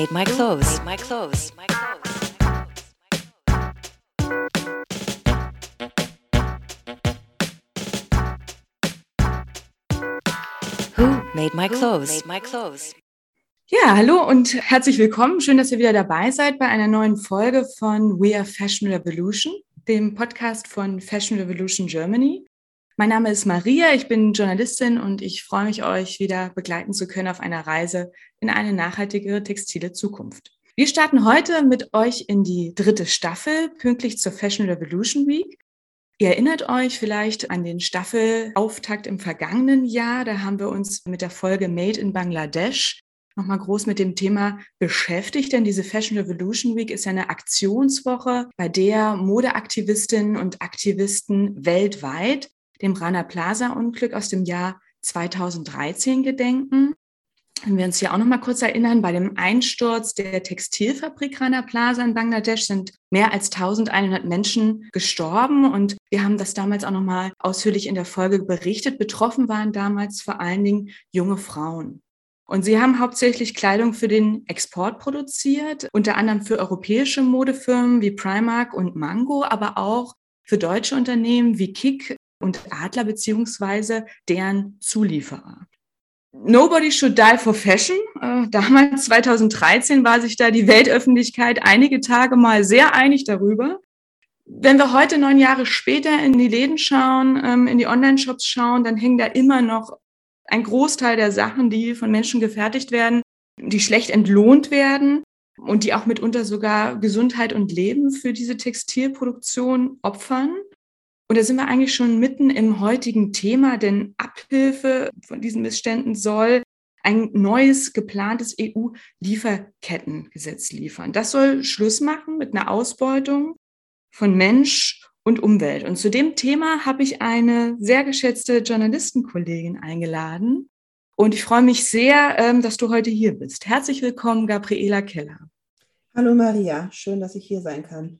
made my clothes? Made my clothes? My clothes. Who made my clothes? Made my clothes. Ja, hallo und herzlich willkommen. Schön, dass ihr wieder dabei seid bei einer neuen Folge von We Are Fashion Revolution, dem Podcast von Fashion Revolution Germany. Mein Name ist Maria, ich bin Journalistin und ich freue mich, euch wieder begleiten zu können auf einer Reise in eine nachhaltigere textile Zukunft. Wir starten heute mit euch in die dritte Staffel, pünktlich zur Fashion Revolution Week. Ihr erinnert euch vielleicht an den Staffelauftakt im vergangenen Jahr. Da haben wir uns mit der Folge Made in Bangladesch nochmal groß mit dem Thema beschäftigt, denn diese Fashion Revolution Week ist ja eine Aktionswoche, bei der Modeaktivistinnen und Aktivisten weltweit dem Rana Plaza Unglück aus dem Jahr 2013 gedenken. Wenn wir uns hier auch noch mal kurz erinnern, bei dem Einsturz der Textilfabrik Rana Plaza in Bangladesch sind mehr als 1100 Menschen gestorben und wir haben das damals auch noch mal ausführlich in der Folge berichtet. Betroffen waren damals vor allen Dingen junge Frauen. Und sie haben hauptsächlich Kleidung für den Export produziert, unter anderem für europäische Modefirmen wie Primark und Mango, aber auch für deutsche Unternehmen wie Kik und Adler beziehungsweise deren Zulieferer. Nobody should die for fashion. Äh, damals, 2013, war sich da die Weltöffentlichkeit einige Tage mal sehr einig darüber. Wenn wir heute neun Jahre später in die Läden schauen, ähm, in die Online-Shops schauen, dann hängen da immer noch ein Großteil der Sachen, die von Menschen gefertigt werden, die schlecht entlohnt werden und die auch mitunter sogar Gesundheit und Leben für diese Textilproduktion opfern. Und da sind wir eigentlich schon mitten im heutigen Thema, denn Abhilfe von diesen Missständen soll ein neues geplantes EU-Lieferkettengesetz liefern. Das soll Schluss machen mit einer Ausbeutung von Mensch und Umwelt. Und zu dem Thema habe ich eine sehr geschätzte Journalistenkollegin eingeladen. Und ich freue mich sehr, ähm, dass du heute hier bist. Herzlich willkommen, Gabriela Keller. Hallo Maria, schön, dass ich hier sein kann.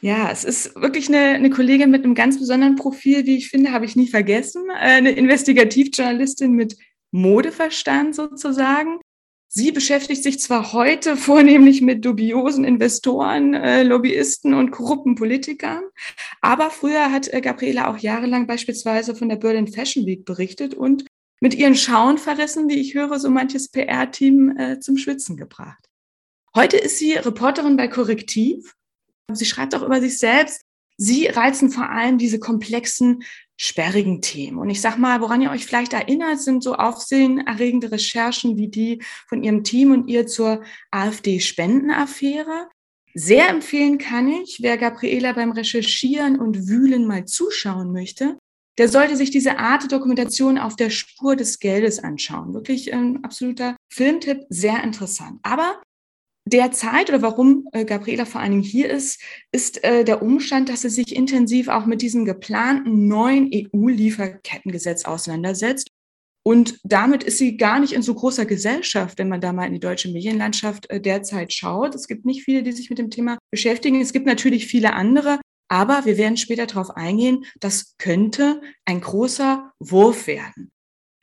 Ja, es ist wirklich eine, eine Kollegin mit einem ganz besonderen Profil, wie ich finde, habe ich nie vergessen. Äh, eine Investigativjournalistin mit Modeverstand sozusagen. Sie beschäftigt sich zwar heute vornehmlich mit dubiosen Investoren, äh, Lobbyisten und korrupten Politikern, aber früher hat äh, Gabriela auch jahrelang beispielsweise von der Berlin Fashion Week berichtet und mit ihren Schauenverrissen, wie ich höre, so manches PR-Team zum Schwitzen gebracht. Heute ist sie Reporterin bei Korrektiv Sie schreibt auch über sich selbst, sie reizen vor allem diese komplexen, sperrigen Themen. Und ich sag mal, woran ihr euch vielleicht erinnert, sind so aufsehenerregende Recherchen wie die von ihrem Team und ihr zur AfD-Spendenaffäre. Sehr empfehlen kann ich, wer Gabriela beim Recherchieren und Wühlen mal zuschauen möchte, der sollte sich diese Art Dokumentation auf der Spur des Geldes anschauen. Wirklich ein absoluter Filmtipp, sehr interessant. Aber derzeit oder warum äh, Gabriela vor allen Dingen hier ist, ist äh, der Umstand, dass sie sich intensiv auch mit diesem geplanten neuen EU-Lieferkettengesetz auseinandersetzt. Und damit ist sie gar nicht in so großer Gesellschaft, wenn man da mal in die deutsche Medienlandschaft äh, derzeit schaut. Es gibt nicht viele, die sich mit dem Thema beschäftigen. Es gibt natürlich viele andere, aber wir werden später darauf eingehen, das könnte ein großer Wurf werden.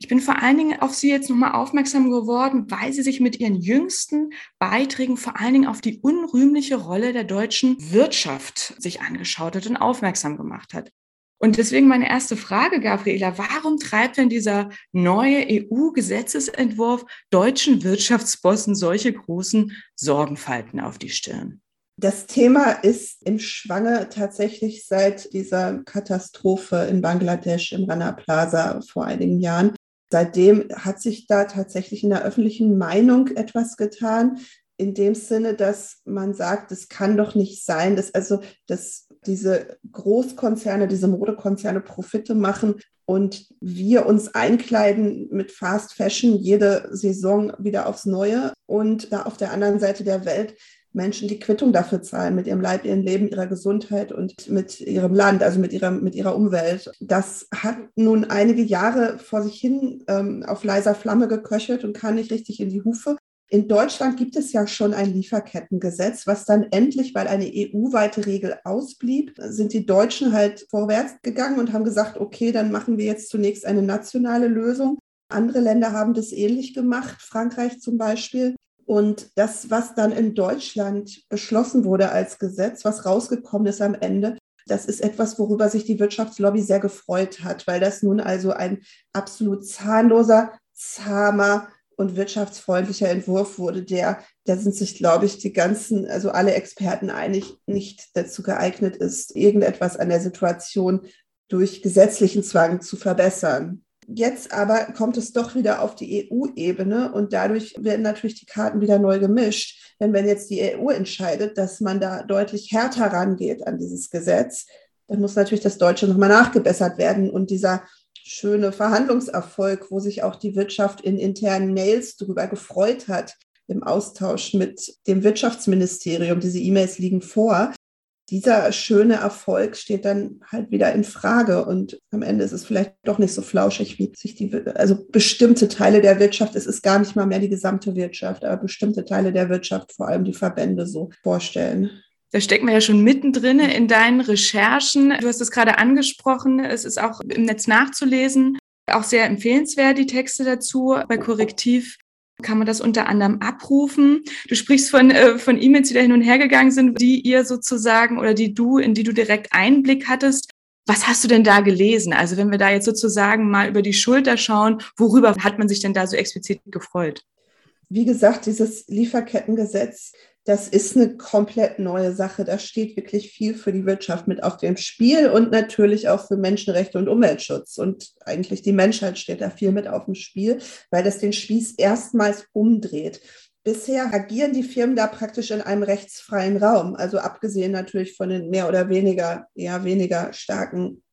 Ich bin vor allen Dingen auf Sie jetzt nochmal aufmerksam geworden, weil sie sich mit ihren jüngsten Beiträgen vor allen Dingen auf die unrühmliche Rolle der deutschen Wirtschaft sich angeschaut hat und aufmerksam gemacht hat. Und deswegen meine erste Frage, Gabriela, warum treibt denn dieser neue EU-Gesetzesentwurf deutschen Wirtschaftsbossen solche großen Sorgenfalten auf die Stirn? Das Thema ist im Schwange tatsächlich seit dieser Katastrophe in Bangladesch im Rana Plaza vor einigen Jahren seitdem hat sich da tatsächlich in der öffentlichen Meinung etwas getan, in dem Sinne, dass man sagt, es kann doch nicht sein, dass also dass diese Großkonzerne, diese Modekonzerne Profite machen und wir uns einkleiden mit Fast Fashion jede Saison wieder aufs Neue. Und da auf der anderen Seite der Welt Menschen die Quittung dafür zahlen, mit ihrem Leib, ihrem Leben, ihrer Gesundheit und mit ihrem Land, also mit ihrer, mit ihrer Umwelt. Das hat nun einige Jahre vor sich hin ähm, auf leiser Flamme geköchelt und kam nicht richtig in die Hufe. In Deutschland gibt es ja schon ein Lieferkettengesetz, was dann endlich, weil eine EU-weite Regel ausblieb, sind die Deutschen halt vorwärts gegangen und haben gesagt, okay, dann machen wir jetzt zunächst eine nationale Lösung. Andere Länder haben das ähnlich gemacht, Frankreich zum Beispiel. Und das, was dann in Deutschland beschlossen wurde als Gesetz, was rausgekommen ist am Ende, das ist etwas, worüber sich die Wirtschaftslobby sehr gefreut hat, weil das nun also ein absolut zahnloser, zahmer und wirtschaftsfreundlicher Entwurf wurde, der, da sind sich, glaube ich, die ganzen, also alle Experten einig, nicht dazu geeignet ist, irgendetwas an der Situation durch gesetzlichen Zwang zu verbessern. Jetzt aber kommt es doch wieder auf die EU-Ebene und dadurch werden natürlich die Karten wieder neu gemischt. Denn wenn jetzt die EU entscheidet, dass man da deutlich härter rangeht an dieses Gesetz, dann muss natürlich das Deutsche nochmal nachgebessert werden. Und dieser schöne Verhandlungserfolg, wo sich auch die Wirtschaft in internen Mails darüber gefreut hat, im Austausch mit dem Wirtschaftsministerium, diese E-Mails liegen vor, dieser schöne Erfolg steht dann halt wieder in Frage und am Ende ist es vielleicht doch nicht so flauschig, wie sich die, also bestimmte Teile der Wirtschaft, es ist gar nicht mal mehr die gesamte Wirtschaft, aber bestimmte Teile der Wirtschaft, vor allem die Verbände so vorstellen. Da stecken wir ja schon mittendrin in deinen Recherchen. Du hast es gerade angesprochen. Es ist auch im Netz nachzulesen. Auch sehr empfehlenswert, die Texte dazu bei Korrektiv kann man das unter anderem abrufen. Du sprichst von, äh, von E-Mails, die da hin und her gegangen sind, die ihr sozusagen oder die du, in die du direkt Einblick hattest. Was hast du denn da gelesen? Also wenn wir da jetzt sozusagen mal über die Schulter schauen, worüber hat man sich denn da so explizit gefreut? Wie gesagt, dieses Lieferkettengesetz das ist eine komplett neue Sache. Da steht wirklich viel für die Wirtschaft mit auf dem Spiel und natürlich auch für Menschenrechte und Umweltschutz. Und eigentlich die Menschheit steht da viel mit auf dem Spiel, weil das den Spieß erstmals umdreht. Bisher agieren die Firmen da praktisch in einem rechtsfreien Raum, also abgesehen natürlich von den mehr oder weniger, eher weniger starken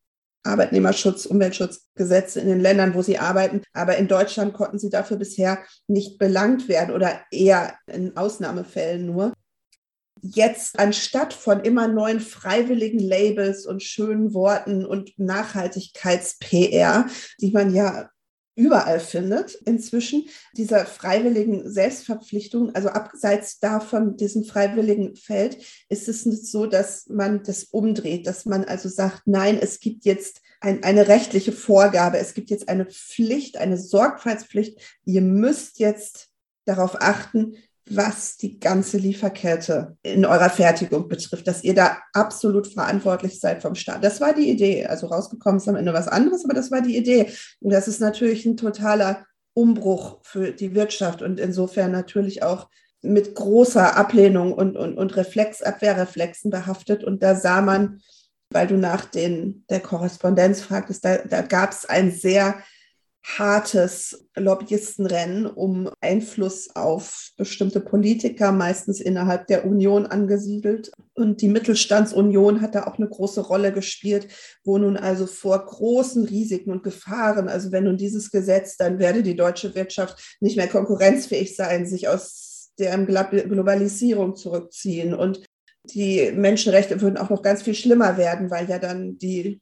Arbeitnehmerschutz, Umweltschutzgesetze in den Ländern, wo sie arbeiten. Aber in Deutschland konnten sie dafür bisher nicht belangt werden oder eher in Ausnahmefällen nur. Jetzt anstatt von immer neuen freiwilligen Labels und schönen Worten und Nachhaltigkeits-PR, die man ja überall findet. Inzwischen, dieser freiwilligen Selbstverpflichtung, also abseits davon diesem freiwilligen Feld, ist es nicht so, dass man das umdreht, dass man also sagt, nein, es gibt jetzt ein, eine rechtliche Vorgabe, es gibt jetzt eine Pflicht, eine Sorgfaltspflicht, ihr müsst jetzt darauf achten, was die ganze Lieferkette in eurer Fertigung betrifft, dass ihr da absolut verantwortlich seid vom Staat. Das war die Idee. Also rausgekommen ist am Ende was anderes, aber das war die Idee. Und das ist natürlich ein totaler Umbruch für die Wirtschaft und insofern natürlich auch mit großer Ablehnung und, und, und Reflex, Abwehrreflexen behaftet. Und da sah man, weil du nach den, der Korrespondenz fragtest, da, da gab es ein sehr hartes Lobbyistenrennen um Einfluss auf bestimmte Politiker, meistens innerhalb der Union angesiedelt. Und die Mittelstandsunion hat da auch eine große Rolle gespielt, wo nun also vor großen Risiken und Gefahren, also wenn nun dieses Gesetz, dann werde die deutsche Wirtschaft nicht mehr konkurrenzfähig sein, sich aus der Globalisierung zurückziehen und die Menschenrechte würden auch noch ganz viel schlimmer werden, weil ja dann die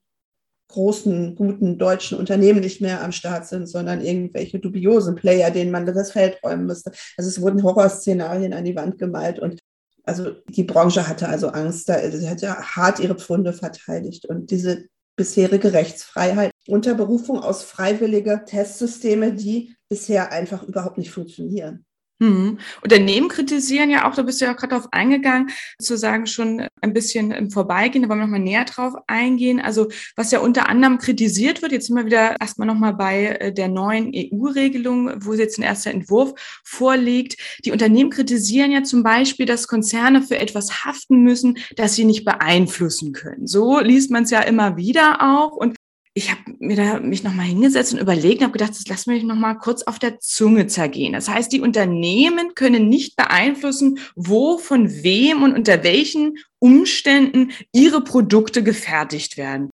großen, guten deutschen Unternehmen nicht mehr am Start sind, sondern irgendwelche dubiosen Player, denen man das Feld räumen müsste. Also es wurden Horrorszenarien an die Wand gemalt und also die Branche hatte also Angst, da, sie hat ja hart ihre Pfunde verteidigt und diese bisherige Rechtsfreiheit unter Berufung aus freiwillige Testsysteme, die bisher einfach überhaupt nicht funktionieren. Hm. Unternehmen kritisieren ja auch, da bist du ja gerade darauf eingegangen, sozusagen schon ein bisschen im Vorbeigehen, da wollen wir nochmal näher drauf eingehen. Also was ja unter anderem kritisiert wird, jetzt sind wir wieder erstmal nochmal bei äh, der neuen EU-Regelung, wo jetzt ein erster Entwurf vorliegt. Die Unternehmen kritisieren ja zum Beispiel, dass Konzerne für etwas haften müssen, das sie nicht beeinflussen können. So liest man es ja immer wieder auch. Und ich habe mir da mich nochmal hingesetzt und überlegt und habe gedacht, das lassen wir nochmal kurz auf der Zunge zergehen. Das heißt, die Unternehmen können nicht beeinflussen, wo, von wem und unter welchen Umständen ihre Produkte gefertigt werden.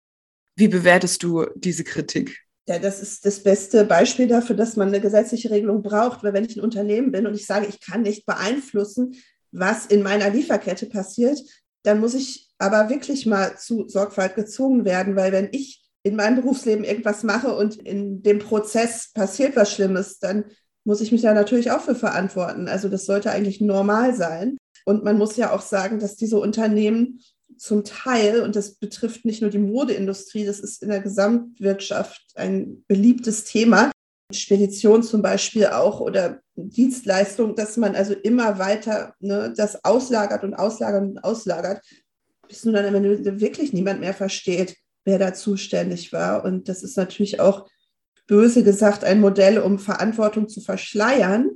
Wie bewertest du diese Kritik? Ja, das ist das beste Beispiel dafür, dass man eine gesetzliche Regelung braucht, weil wenn ich ein Unternehmen bin und ich sage, ich kann nicht beeinflussen, was in meiner Lieferkette passiert, dann muss ich aber wirklich mal zu Sorgfalt gezogen werden, weil wenn ich in meinem Berufsleben irgendwas mache und in dem Prozess passiert was Schlimmes, dann muss ich mich da natürlich auch für verantworten. Also das sollte eigentlich normal sein. Und man muss ja auch sagen, dass diese Unternehmen zum Teil, und das betrifft nicht nur die Modeindustrie, das ist in der Gesamtwirtschaft ein beliebtes Thema, Spedition zum Beispiel auch oder Dienstleistung, dass man also immer weiter ne, das auslagert und auslagert und auslagert, bis nun dann wirklich niemand mehr versteht, wer da zuständig war. Und das ist natürlich auch böse gesagt ein Modell, um Verantwortung zu verschleiern.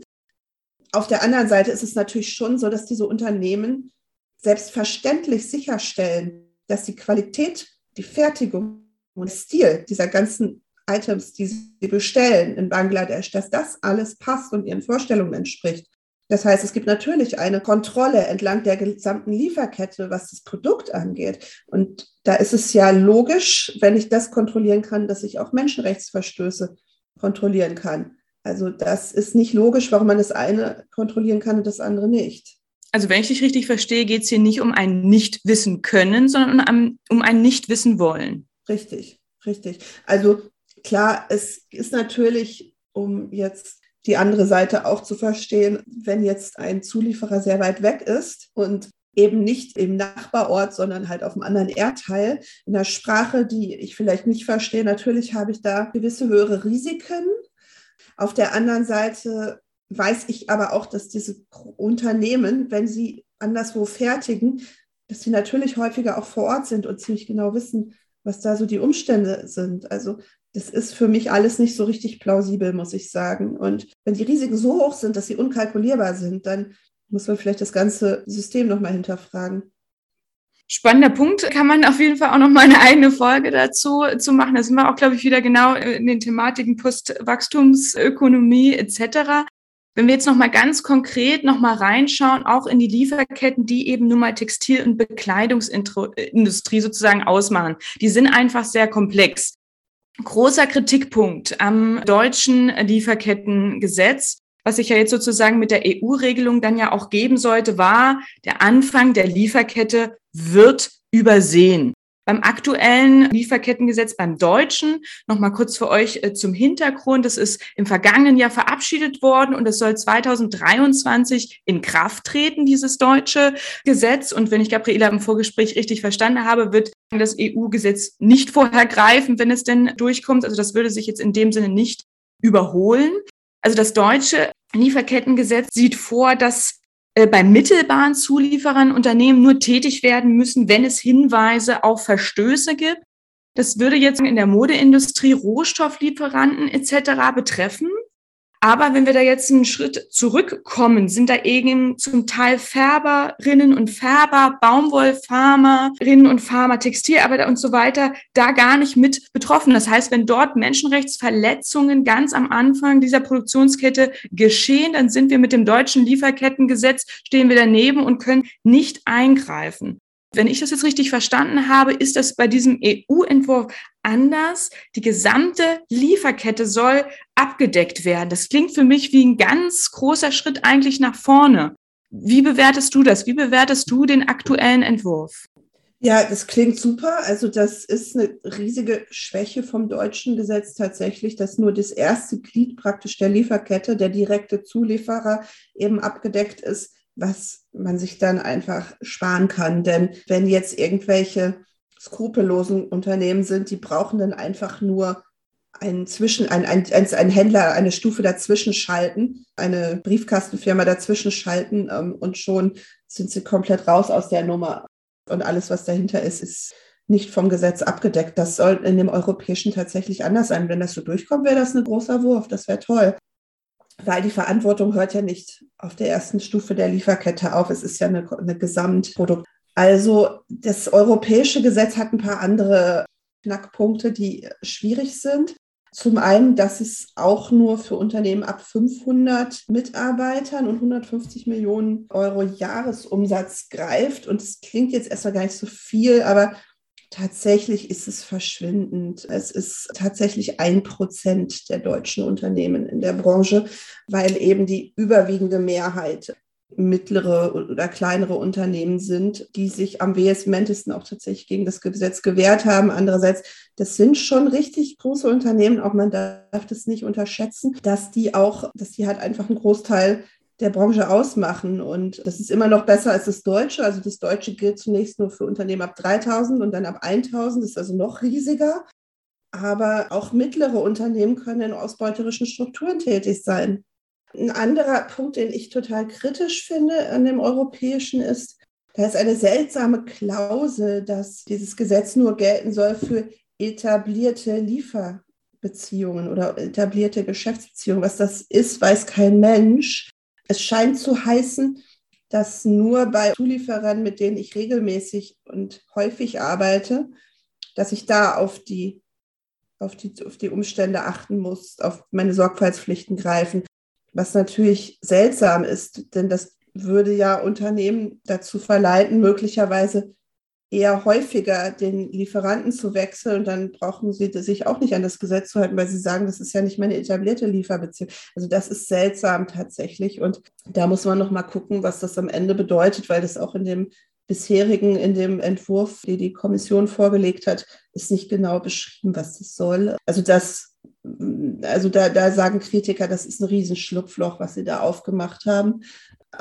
Auf der anderen Seite ist es natürlich schon so, dass diese Unternehmen selbstverständlich sicherstellen, dass die Qualität, die Fertigung und Stil dieser ganzen Items, die sie bestellen in Bangladesch, dass das alles passt und ihren Vorstellungen entspricht. Das heißt, es gibt natürlich eine Kontrolle entlang der gesamten Lieferkette, was das Produkt angeht. Und da ist es ja logisch, wenn ich das kontrollieren kann, dass ich auch Menschenrechtsverstöße kontrollieren kann. Also das ist nicht logisch, warum man das eine kontrollieren kann und das andere nicht. Also wenn ich dich richtig verstehe, geht es hier nicht um ein Nicht-Wissen können, sondern um ein, Nicht-Wissen wollen. Richtig, richtig. Also klar, es ist natürlich, um jetzt die andere Seite auch zu verstehen, wenn jetzt ein Zulieferer sehr weit weg ist und eben nicht im Nachbarort, sondern halt auf einem anderen Erdteil, in der Sprache, die ich vielleicht nicht verstehe, natürlich habe ich da gewisse höhere Risiken. Auf der anderen Seite weiß ich aber auch, dass diese Unternehmen, wenn sie anderswo fertigen, dass sie natürlich häufiger auch vor Ort sind und ziemlich genau wissen, was da so die Umstände sind. Also das ist für mich alles nicht so richtig plausibel, muss ich sagen. Und wenn die Risiken so hoch sind, dass sie unkalkulierbar sind, dann muss man vielleicht das ganze System nochmal hinterfragen. Spannender Punkt, kann man auf jeden Fall auch noch mal eine eigene Folge dazu zu machen. Da sind wir auch, glaube ich, wieder genau in den Thematiken Postwachstumsökonomie etc. Wenn wir jetzt noch mal ganz konkret noch mal reinschauen, auch in die Lieferketten, die eben nun mal Textil- und Bekleidungsindustrie sozusagen ausmachen, die sind einfach sehr komplex großer Kritikpunkt am deutschen Lieferkettengesetz, was sich ja jetzt sozusagen mit der EU-Regelung dann ja auch geben sollte, war, der Anfang der Lieferkette wird übersehen. Beim aktuellen Lieferkettengesetz, beim deutschen, nochmal kurz für euch äh, zum Hintergrund, das ist im vergangenen Jahr verabschiedet worden und es soll 2023 in Kraft treten, dieses deutsche Gesetz. Und wenn ich Gabriela im Vorgespräch richtig verstanden habe, wird das EU-Gesetz nicht vorher greifen, wenn es denn durchkommt. Also das würde sich jetzt in dem Sinne nicht überholen. Also das deutsche Lieferkettengesetz sieht vor, dass bei mittelbaren Zulieferern Unternehmen nur tätig werden müssen, wenn es Hinweise auf Verstöße gibt. Das würde jetzt in der Modeindustrie Rohstofflieferanten etc. betreffen. Aber wenn wir da jetzt einen Schritt zurückkommen, sind da eben zum Teil Färberinnen und Färber, Baumwollfarmerinnen und Farmer, Textilarbeiter und so weiter da gar nicht mit betroffen. Das heißt, wenn dort Menschenrechtsverletzungen ganz am Anfang dieser Produktionskette geschehen, dann sind wir mit dem deutschen Lieferkettengesetz, stehen wir daneben und können nicht eingreifen. Wenn ich das jetzt richtig verstanden habe, ist das bei diesem EU-Entwurf anders. Die gesamte Lieferkette soll abgedeckt werden. Das klingt für mich wie ein ganz großer Schritt eigentlich nach vorne. Wie bewertest du das? Wie bewertest du den aktuellen Entwurf? Ja, das klingt super. Also das ist eine riesige Schwäche vom deutschen Gesetz tatsächlich, dass nur das erste Glied praktisch der Lieferkette, der direkte Zulieferer eben abgedeckt ist was man sich dann einfach sparen kann. Denn wenn jetzt irgendwelche skrupellosen Unternehmen sind, die brauchen dann einfach nur einen Zwischen, ein, ein, ein Händler, eine Stufe dazwischen schalten, eine Briefkastenfirma dazwischen schalten ähm, und schon sind sie komplett raus aus der Nummer. Und alles, was dahinter ist, ist nicht vom Gesetz abgedeckt. Das soll in dem europäischen tatsächlich anders sein. Wenn das so durchkommt, wäre das ein großer Wurf. Das wäre toll weil die Verantwortung hört ja nicht auf der ersten Stufe der Lieferkette auf. Es ist ja eine, eine Gesamtprodukt. Also das europäische Gesetz hat ein paar andere Knackpunkte, die schwierig sind. Zum einen, dass es auch nur für Unternehmen ab 500 Mitarbeitern und 150 Millionen Euro Jahresumsatz greift. Und es klingt jetzt erstmal gar nicht so viel, aber Tatsächlich ist es verschwindend. Es ist tatsächlich ein Prozent der deutschen Unternehmen in der Branche, weil eben die überwiegende Mehrheit mittlere oder kleinere Unternehmen sind, die sich am vehementesten auch tatsächlich gegen das Gesetz gewehrt haben. Andererseits, das sind schon richtig große Unternehmen, auch man darf das nicht unterschätzen, dass die auch, dass die halt einfach einen Großteil der Branche ausmachen. Und das ist immer noch besser als das Deutsche. Also das Deutsche gilt zunächst nur für Unternehmen ab 3000 und dann ab 1000, das ist also noch riesiger. aber auch mittlere Unternehmen können in ausbeuterischen Strukturen tätig sein. Ein anderer Punkt, den ich total kritisch finde an dem europäischen ist, da ist eine seltsame Klausel, dass dieses Gesetz nur gelten soll für etablierte Lieferbeziehungen oder etablierte Geschäftsbeziehungen. Was das ist, weiß kein Mensch. Es scheint zu heißen, dass nur bei Zulieferern, mit denen ich regelmäßig und häufig arbeite, dass ich da auf die, auf die, auf die Umstände achten muss, auf meine Sorgfaltspflichten greifen. Was natürlich seltsam ist, denn das würde ja Unternehmen dazu verleiten, möglicherweise eher häufiger den Lieferanten zu wechseln. Und dann brauchen sie sich auch nicht an das Gesetz zu halten, weil sie sagen, das ist ja nicht meine etablierte Lieferbeziehung. Also das ist seltsam tatsächlich. Und da muss man noch mal gucken, was das am Ende bedeutet, weil das auch in dem bisherigen, in dem Entwurf, den die Kommission vorgelegt hat, ist nicht genau beschrieben, was das soll. Also das also da, da sagen Kritiker, das ist ein Riesenschlupfloch, was sie da aufgemacht haben.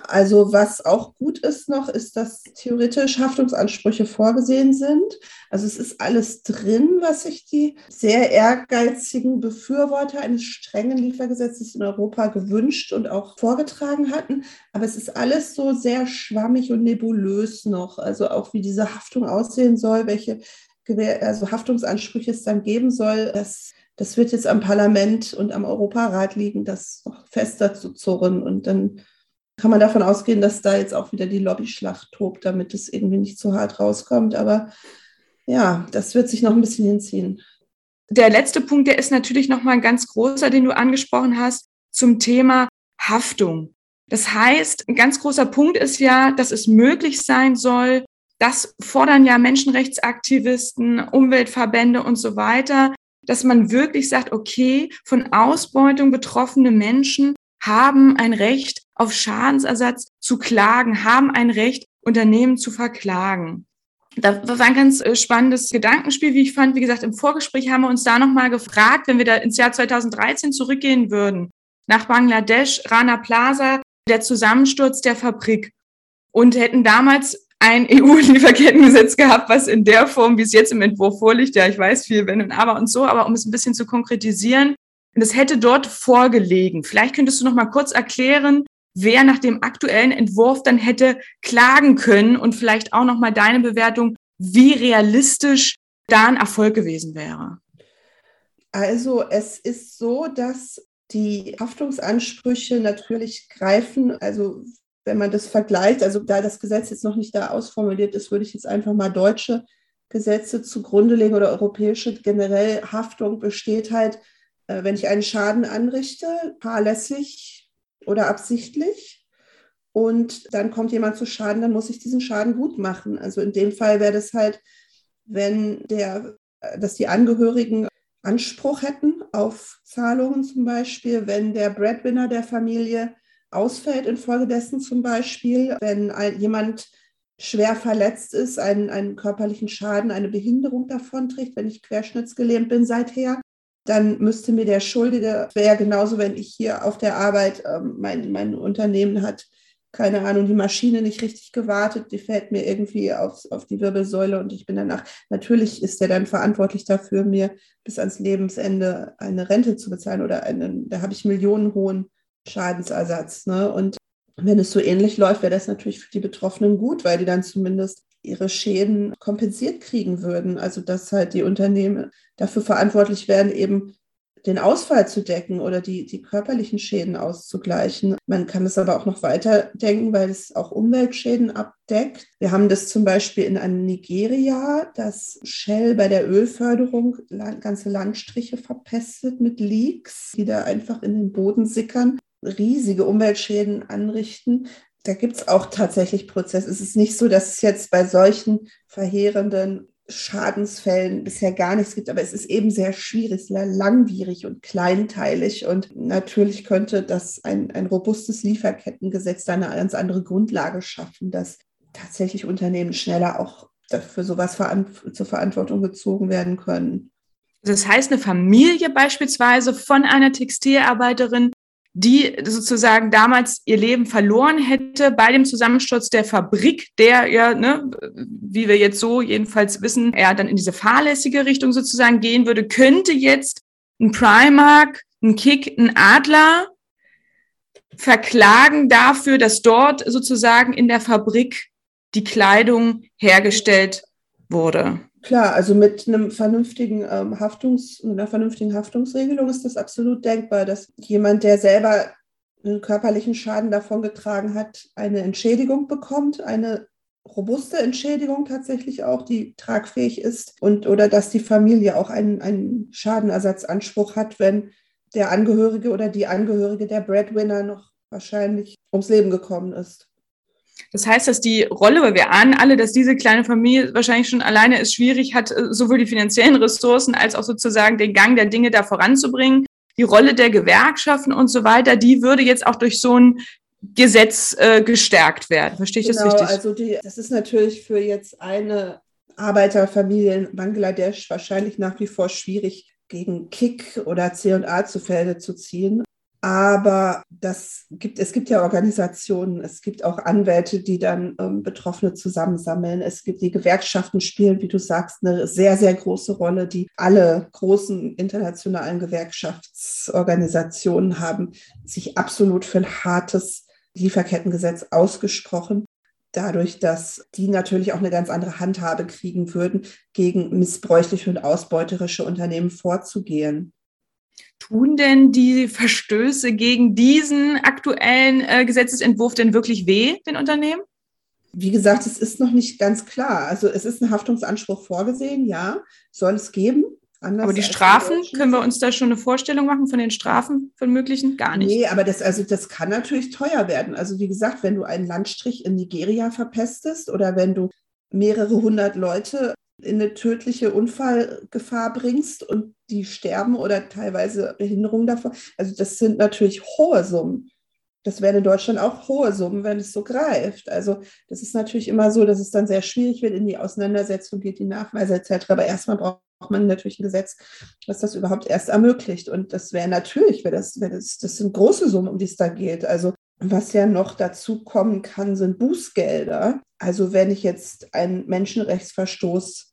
Also was auch gut ist noch, ist, dass theoretisch Haftungsansprüche vorgesehen sind. Also es ist alles drin, was sich die sehr ehrgeizigen Befürworter eines strengen Liefergesetzes in Europa gewünscht und auch vorgetragen hatten. Aber es ist alles so sehr schwammig und nebulös noch. Also auch wie diese Haftung aussehen soll, welche also Haftungsansprüche es dann geben soll, das das wird jetzt am Parlament und am Europarat liegen, das noch fester zu zurren. Und dann kann man davon ausgehen, dass da jetzt auch wieder die Lobbyschlacht tobt, damit es irgendwie nicht zu hart rauskommt. Aber ja, das wird sich noch ein bisschen hinziehen. Der letzte Punkt, der ist natürlich noch mal ein ganz großer, den du angesprochen hast, zum Thema Haftung. Das heißt, ein ganz großer Punkt ist ja, dass es möglich sein soll, das fordern ja Menschenrechtsaktivisten, Umweltverbände und so weiter, dass man wirklich sagt, okay, von Ausbeutung betroffene Menschen haben ein Recht auf Schadensersatz zu klagen, haben ein Recht, Unternehmen zu verklagen. Das war ein ganz äh, spannendes Gedankenspiel, wie ich fand. Wie gesagt, im Vorgespräch haben wir uns da nochmal gefragt, wenn wir da ins Jahr 2013 zurückgehen würden, nach Bangladesch, Rana Plaza, der Zusammensturz der Fabrik und hätten damals ein EU-Lieferkettengesetz gehabt, was in der Form, wie es jetzt im Entwurf vorliegt, ja, ich weiß viel, wenn und aber und so, aber um es ein bisschen zu konkretisieren, das hätte dort vorgelegen. Vielleicht könntest du noch mal kurz erklären, wer nach dem aktuellen Entwurf dann hätte klagen können und vielleicht auch noch mal deine Bewertung, wie realistisch da ein Erfolg gewesen wäre. Also es ist so, dass die Haftungsansprüche natürlich greifen, also wenn man das vergleicht, also da das Gesetz jetzt noch nicht da ausformuliert ist, würde ich jetzt einfach mal deutsche Gesetze zugrunde legen oder europäische. Generell Haftung besteht halt, wenn ich einen Schaden anrichte, fahrlässig oder absichtlich. Und dann kommt jemand zu Schaden, dann muss ich diesen Schaden gut machen. Also in dem Fall wäre das halt, wenn der, dass die Angehörigen Anspruch hätten auf Zahlungen zum Beispiel, wenn der Breadwinner der Familie ausfällt infolgedessen zum Beispiel, wenn ein, jemand schwer verletzt ist, einen, einen körperlichen Schaden, eine Behinderung davonträgt, wenn ich querschnittsgelähmt bin seither, dann müsste mir der Schuldige, wäre genauso, wenn ich hier auf der Arbeit, ähm, mein, mein Unternehmen hat, keine Ahnung, die Maschine nicht richtig gewartet, die fällt mir irgendwie auf, auf die Wirbelsäule und ich bin danach, natürlich ist der dann verantwortlich dafür, mir bis ans Lebensende eine Rente zu bezahlen oder einen, da habe ich millionenhohen Schadensersatz. Ne? Und wenn es so ähnlich läuft, wäre das natürlich für die Betroffenen gut, weil die dann zumindest ihre Schäden kompensiert kriegen würden. Also dass halt die Unternehmen dafür verantwortlich werden, eben den Ausfall zu decken oder die, die körperlichen Schäden auszugleichen. Man kann es aber auch noch weiter denken, weil es auch Umweltschäden abdeckt. Wir haben das zum Beispiel in einem Nigeria, dass Shell bei der Ölförderung ganze Landstriche verpestet mit Leaks, die da einfach in den Boden sickern riesige Umweltschäden anrichten. Da gibt es auch tatsächlich Prozesse. Es ist nicht so, dass es jetzt bei solchen verheerenden Schadensfällen bisher gar nichts gibt, aber es ist eben sehr schwierig, sehr langwierig und kleinteilig. Und natürlich könnte das ein, ein robustes Lieferkettengesetz da eine ganz andere Grundlage schaffen, dass tatsächlich Unternehmen schneller auch für sowas zur Verantwortung gezogen werden können. Das heißt, eine Familie beispielsweise von einer Textilarbeiterin die sozusagen damals ihr Leben verloren hätte bei dem Zusammensturz der Fabrik, der ja, ne, wie wir jetzt so jedenfalls wissen, er dann in diese fahrlässige Richtung sozusagen gehen würde, könnte jetzt ein Primark, ein Kick, ein Adler verklagen dafür, dass dort sozusagen in der Fabrik die Kleidung hergestellt wurde. Klar, also mit einem vernünftigen ähm, Haftungs, einer vernünftigen Haftungsregelung ist das absolut denkbar, dass jemand, der selber einen körperlichen Schaden davongetragen hat, eine Entschädigung bekommt, eine robuste Entschädigung tatsächlich auch, die tragfähig ist und oder dass die Familie auch einen, einen Schadenersatzanspruch hat, wenn der Angehörige oder die Angehörige der Breadwinner noch wahrscheinlich ums Leben gekommen ist. Das heißt, dass die Rolle, weil wir ahnen alle, dass diese kleine Familie wahrscheinlich schon alleine es schwierig hat, äh, sowohl die finanziellen Ressourcen als auch sozusagen den Gang der Dinge da voranzubringen. Die Rolle der Gewerkschaften und so weiter, die würde jetzt auch durch so ein Gesetz äh, gestärkt werden. Verstehe ich genau, das richtig? Also die, das ist natürlich für jetzt eine Arbeiterfamilie in Bangladesch wahrscheinlich nach wie vor schwierig, gegen Kick oder C&A zu Felde zu ziehen. Aber das gibt, es gibt ja Organisationen, es gibt auch Anwälte, die dann ähm, Betroffene zusammensammeln. Es gibt die Gewerkschaften spielen, wie du sagst, eine sehr, sehr große Rolle. Die alle großen internationalen Gewerkschaftsorganisationen haben sich absolut für ein hartes Lieferkettengesetz ausgesprochen. Dadurch, dass die natürlich auch eine ganz andere Handhabe kriegen würden, gegen missbräuchliche und ausbeuterische Unternehmen vorzugehen. Tun denn die Verstöße gegen diesen aktuellen äh, Gesetzesentwurf denn wirklich weh, den Unternehmen? Wie gesagt, es ist noch nicht ganz klar. Also es ist ein Haftungsanspruch vorgesehen, ja, soll es geben. aber die Strafen, können wir uns da schon eine Vorstellung machen von den Strafen von möglichen? Gar nicht. Nee, aber das, also das kann natürlich teuer werden. Also wie gesagt, wenn du einen Landstrich in Nigeria verpestest oder wenn du mehrere hundert Leute in eine tödliche Unfallgefahr bringst und die sterben oder teilweise Behinderungen davon. Also das sind natürlich hohe Summen. Das wären in Deutschland auch hohe Summen, wenn es so greift. Also das ist natürlich immer so, dass es dann sehr schwierig wird, in die Auseinandersetzung geht, die Nachweise etc. Aber erstmal braucht man natürlich ein Gesetz, was das überhaupt erst ermöglicht. Und das wäre natürlich, wäre das, wäre das, das sind große Summen, um die es da geht. Also was ja noch dazu kommen kann, sind Bußgelder. Also wenn ich jetzt einen Menschenrechtsverstoß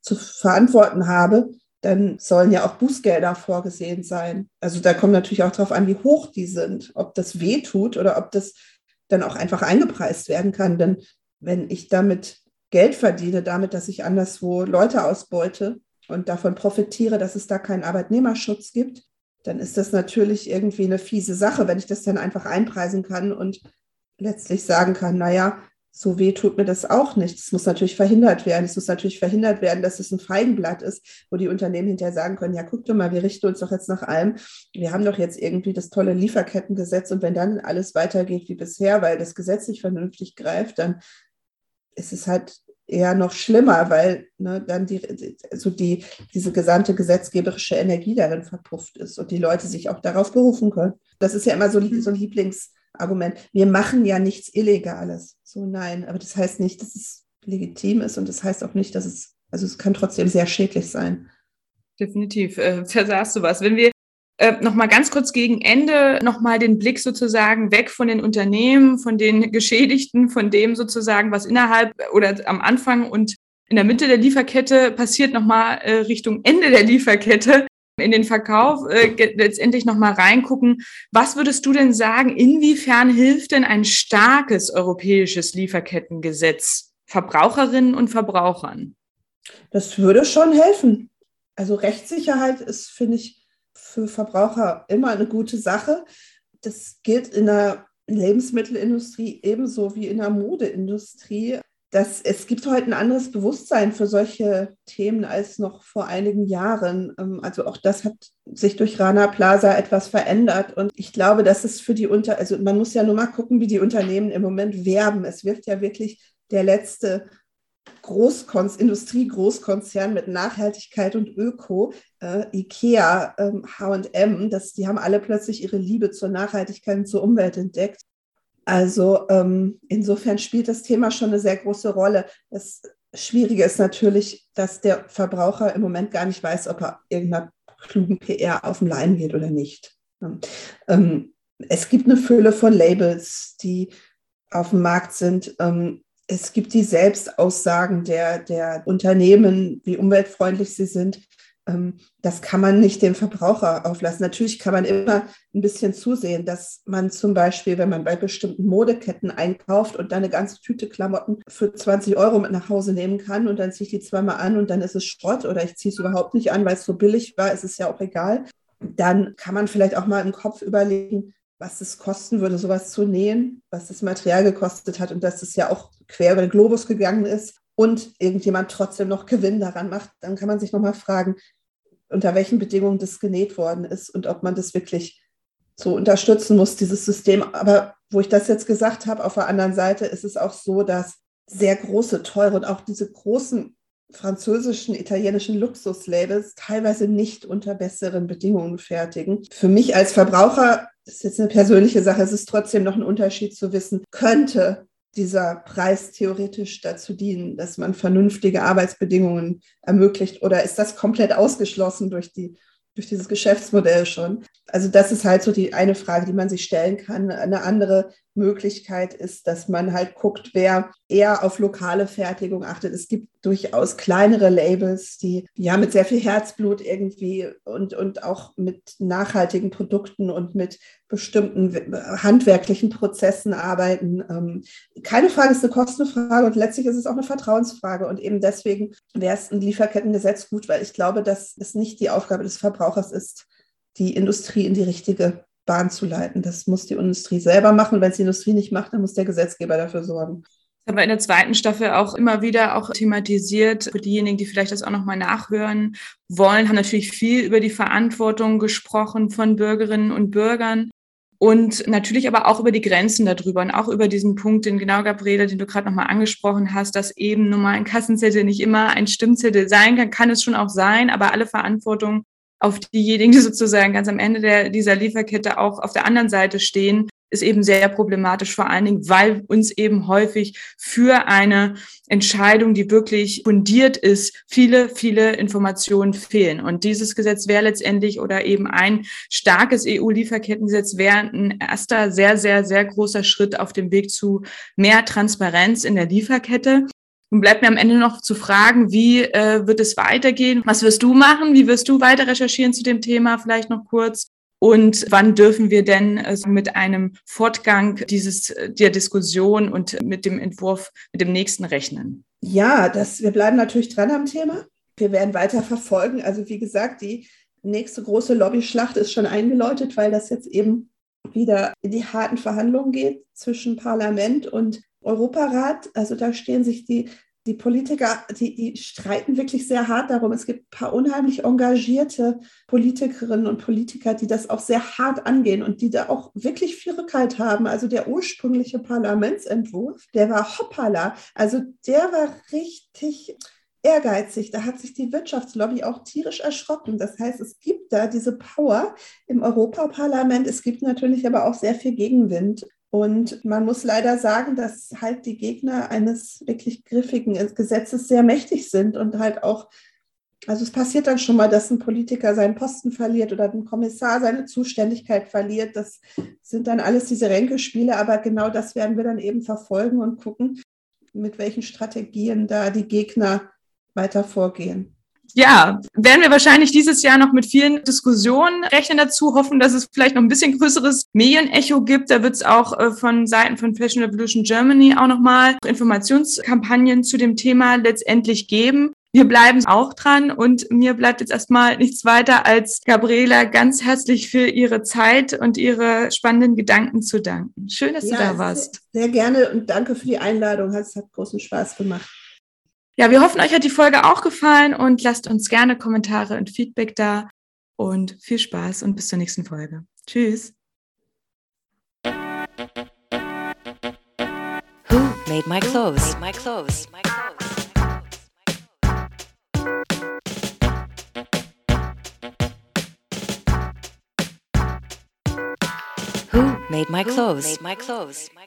zu verantworten habe, dann sollen ja auch Bußgelder vorgesehen sein. Also da kommt natürlich auch darauf an, wie hoch die sind, ob das weh tut oder ob das dann auch einfach eingepreist werden kann. Denn wenn ich damit Geld verdiene, damit, dass ich anderswo Leute ausbeute und davon profitiere, dass es da keinen Arbeitnehmerschutz gibt, dann ist das natürlich irgendwie eine fiese Sache, wenn ich das dann einfach einpreisen kann und letztlich sagen kann, naja, so weh tut mir das auch nicht. Es muss natürlich verhindert werden. Es muss natürlich verhindert werden, dass es ein Feigenblatt ist, wo die Unternehmen hinterher sagen können, ja, guck doch mal, wir richten uns doch jetzt nach allem. Wir haben doch jetzt irgendwie das tolle Lieferkettengesetz und wenn dann alles weitergeht wie bisher, weil das Gesetz nicht vernünftig greift, dann ist es halt eher noch schlimmer, weil ne, dann die, also die, diese gesamte gesetzgeberische Energie darin verpufft ist und die Leute sich auch darauf berufen können. Das ist ja immer so, so ein Lieblingsargument. Wir machen ja nichts Illegales. So nein, aber das heißt nicht, dass es legitim ist und das heißt auch nicht, dass es, also es kann trotzdem sehr schädlich sein. Definitiv, äh, versagst du was. Wenn wir äh, nochmal ganz kurz gegen Ende nochmal den Blick sozusagen weg von den Unternehmen, von den Geschädigten, von dem sozusagen, was innerhalb oder am Anfang und in der Mitte der Lieferkette passiert, nochmal äh, Richtung Ende der Lieferkette in den Verkauf äh, letztendlich nochmal reingucken. Was würdest du denn sagen, inwiefern hilft denn ein starkes europäisches Lieferkettengesetz Verbraucherinnen und Verbrauchern? Das würde schon helfen. Also Rechtssicherheit ist, finde ich, für Verbraucher immer eine gute Sache. Das gilt in der Lebensmittelindustrie ebenso wie in der Modeindustrie. Das, es gibt heute ein anderes Bewusstsein für solche Themen als noch vor einigen Jahren. Ähm, also auch das hat sich durch Rana Plaza etwas verändert. Und ich glaube, dass es für die Unter, also man muss ja nur mal gucken, wie die Unternehmen im Moment werben. Es wirft ja wirklich der letzte Großkonz Industrie-Großkonzern mit Nachhaltigkeit und Öko, äh, IKEA, ähm, H&M, die haben alle plötzlich ihre Liebe zur Nachhaltigkeit und zur Umwelt entdeckt. Also ähm, insofern spielt das Thema schon eine sehr große Rolle. Das Schwierige ist natürlich, dass der Verbraucher im Moment gar nicht weiß, ob er irgendeiner klugen PR auf den Leim geht oder nicht. Ähm, Es gibt eine Fülle von Labels, die auf dem Markt sind. Ähm, es gibt die Selbstaussagen der, der Unternehmen, wie umweltfreundlich sie sind. Ähm, das kann man nicht dem Verbraucher auflassen. Natürlich kann man immer ein bisschen zusehen, dass man zum Beispiel, wenn man bei bestimmten Modeketten einkauft und dann eine ganze Tüte Klamotten für 20 Euro mit nach Hause nehmen kann und dann ziehe ich die zweimal an und dann ist es Schrott oder ich ziehe es überhaupt nicht an, weil es so billig war, ist es ja auch egal. Dann kann man vielleicht auch mal im Kopf überlegen, was es kosten würde, sowas zu nähen, was das Material gekostet hat und dass es ja auch quer über den Globus gegangen ist und irgendjemand trotzdem noch Gewinn daran macht, dann kann man sich nochmal fragen, unter welchen Bedingungen das genäht worden ist und ob man das wirklich so unterstützen muss, dieses System. Aber wo ich das jetzt gesagt habe, auf der anderen Seite ist es auch so, dass sehr große, teure und auch diese großen französischen, italienischen Luxuslabels teilweise nicht unter besseren Bedingungen fertigen. Für mich als Verbraucher, ist jetzt eine persönliche Sache, es ist trotzdem noch ein Unterschied zu wissen, könnte dieser Preis theoretisch dazu dienen, dass man vernünftige Arbeitsbedingungen ermöglicht? Oder ist das komplett ausgeschlossen durch, die, durch dieses Geschäftsmodell schon? Also das ist halt so die eine Frage, die man sich stellen kann. Eine andere Möglichkeit ist, dass man halt guckt, wer eher auf lokale Fertigung achtet. Es gibt durchaus kleinere Labels, die ja mit sehr viel Herzblut irgendwie und, und auch mit nachhaltigen Produkten und mit bestimmten handwerklichen Prozessen arbeiten. Ähm, keine Frage ist eine Kostenfrage und letztlich ist es auch eine Vertrauensfrage. Und eben deswegen wäre es ein Lieferkettengesetz gut, weil ich glaube, dass es nicht die Aufgabe des Verbrauchers ist, die Industrie in die richtige Bahn zu leiten. Das muss die Industrie selber machen. Wenn es die Industrie nicht macht, dann muss der Gesetzgeber dafür sorgen. Das haben wir in der zweiten Staffel auch immer wieder auch thematisiert. Für diejenigen, die vielleicht das auch nochmal nachhören wollen, haben natürlich viel über die Verantwortung gesprochen von Bürgerinnen und Bürgern. Und natürlich aber auch über die Grenzen darüber und auch über diesen Punkt, den genau Gabriele, den du gerade nochmal angesprochen hast, dass eben nun mal ein Kassenzettel nicht immer ein Stimmzettel sein kann, kann es schon auch sein, aber alle Verantwortung auf diejenigen, die sozusagen ganz am Ende der, dieser Lieferkette auch auf der anderen Seite stehen, ist eben sehr problematisch, vor allen Dingen, weil uns eben häufig für eine Entscheidung, die wirklich fundiert ist, viele, viele Informationen fehlen. Und dieses Gesetz wäre letztendlich oder eben ein starkes EU-Lieferkettengesetz wäre ein erster sehr, sehr, sehr großer Schritt auf dem Weg zu mehr Transparenz in der Lieferkette. Nun bleibt mir am Ende noch zu fragen, wie äh, wird es weitergehen? Was wirst du machen? Wie wirst du weiter recherchieren zu dem Thema? Vielleicht noch kurz. Und wann dürfen wir denn äh, mit einem Fortgang dieses, äh, der Diskussion und mit dem Entwurf, mit dem nächsten rechnen? Ja, das, wir bleiben natürlich dran am Thema. Wir werden weiter verfolgen. Also wie gesagt, die nächste große Lobbyschlacht ist schon eingeläutet, weil das jetzt eben wieder in die harten Verhandlungen geht zwischen Parlament und Europarat, also da stehen sich die, die Politiker, die, die streiten wirklich sehr hart darum. Es gibt ein paar unheimlich engagierte Politikerinnen und Politiker, die das auch sehr hart angehen und die da auch wirklich viel Rückhalt haben. Also der ursprüngliche Parlamentsentwurf, der war hoppala. Also der war richtig ehrgeizig. Da hat sich die Wirtschaftslobby auch tierisch erschrocken. Das heißt, es gibt da diese Power im Europaparlament. Es gibt natürlich aber auch sehr viel Gegenwind. Und man muss leider sagen, dass halt die Gegner eines wirklich griffigen Gesetzes sehr mächtig sind und halt auch, also es passiert dann schon mal, dass ein Politiker seinen Posten verliert oder ein Kommissar seine Zuständigkeit verliert. Das sind dann alles diese Ränkespiele, aber genau das werden wir dann eben verfolgen und gucken, mit welchen Strategien da die Gegner weiter vorgehen ja, werden wir wahrscheinlich dieses Jahr noch mit vielen Diskussionen rechnen dazu, hoffen, dass es vielleicht noch ein bisschen größeres Medienecho gibt. Da wird es auch äh, von Seiten von Fashion Revolution Germany auch nochmal Informationskampagnen zu dem Thema letztendlich geben. Wir bleiben auch dran und mir bleibt jetzt erstmal nichts weiter, als Gabriela ganz herzlich für ihre Zeit und ihre spannenden Gedanken zu danken. Schön, dass ja, du da warst. Sehr, sehr gerne und danke für die Einladung. Es hat großen Spaß gemacht. Ja, wir hoffen, euch hat die Folge auch gefallen und lasst uns gerne Kommentare und Feedback da. Und viel Spaß und bis zur nächsten Folge. Tschüss. Who made my clothes? Made my clothes. Who made my clothes? Made my clothes.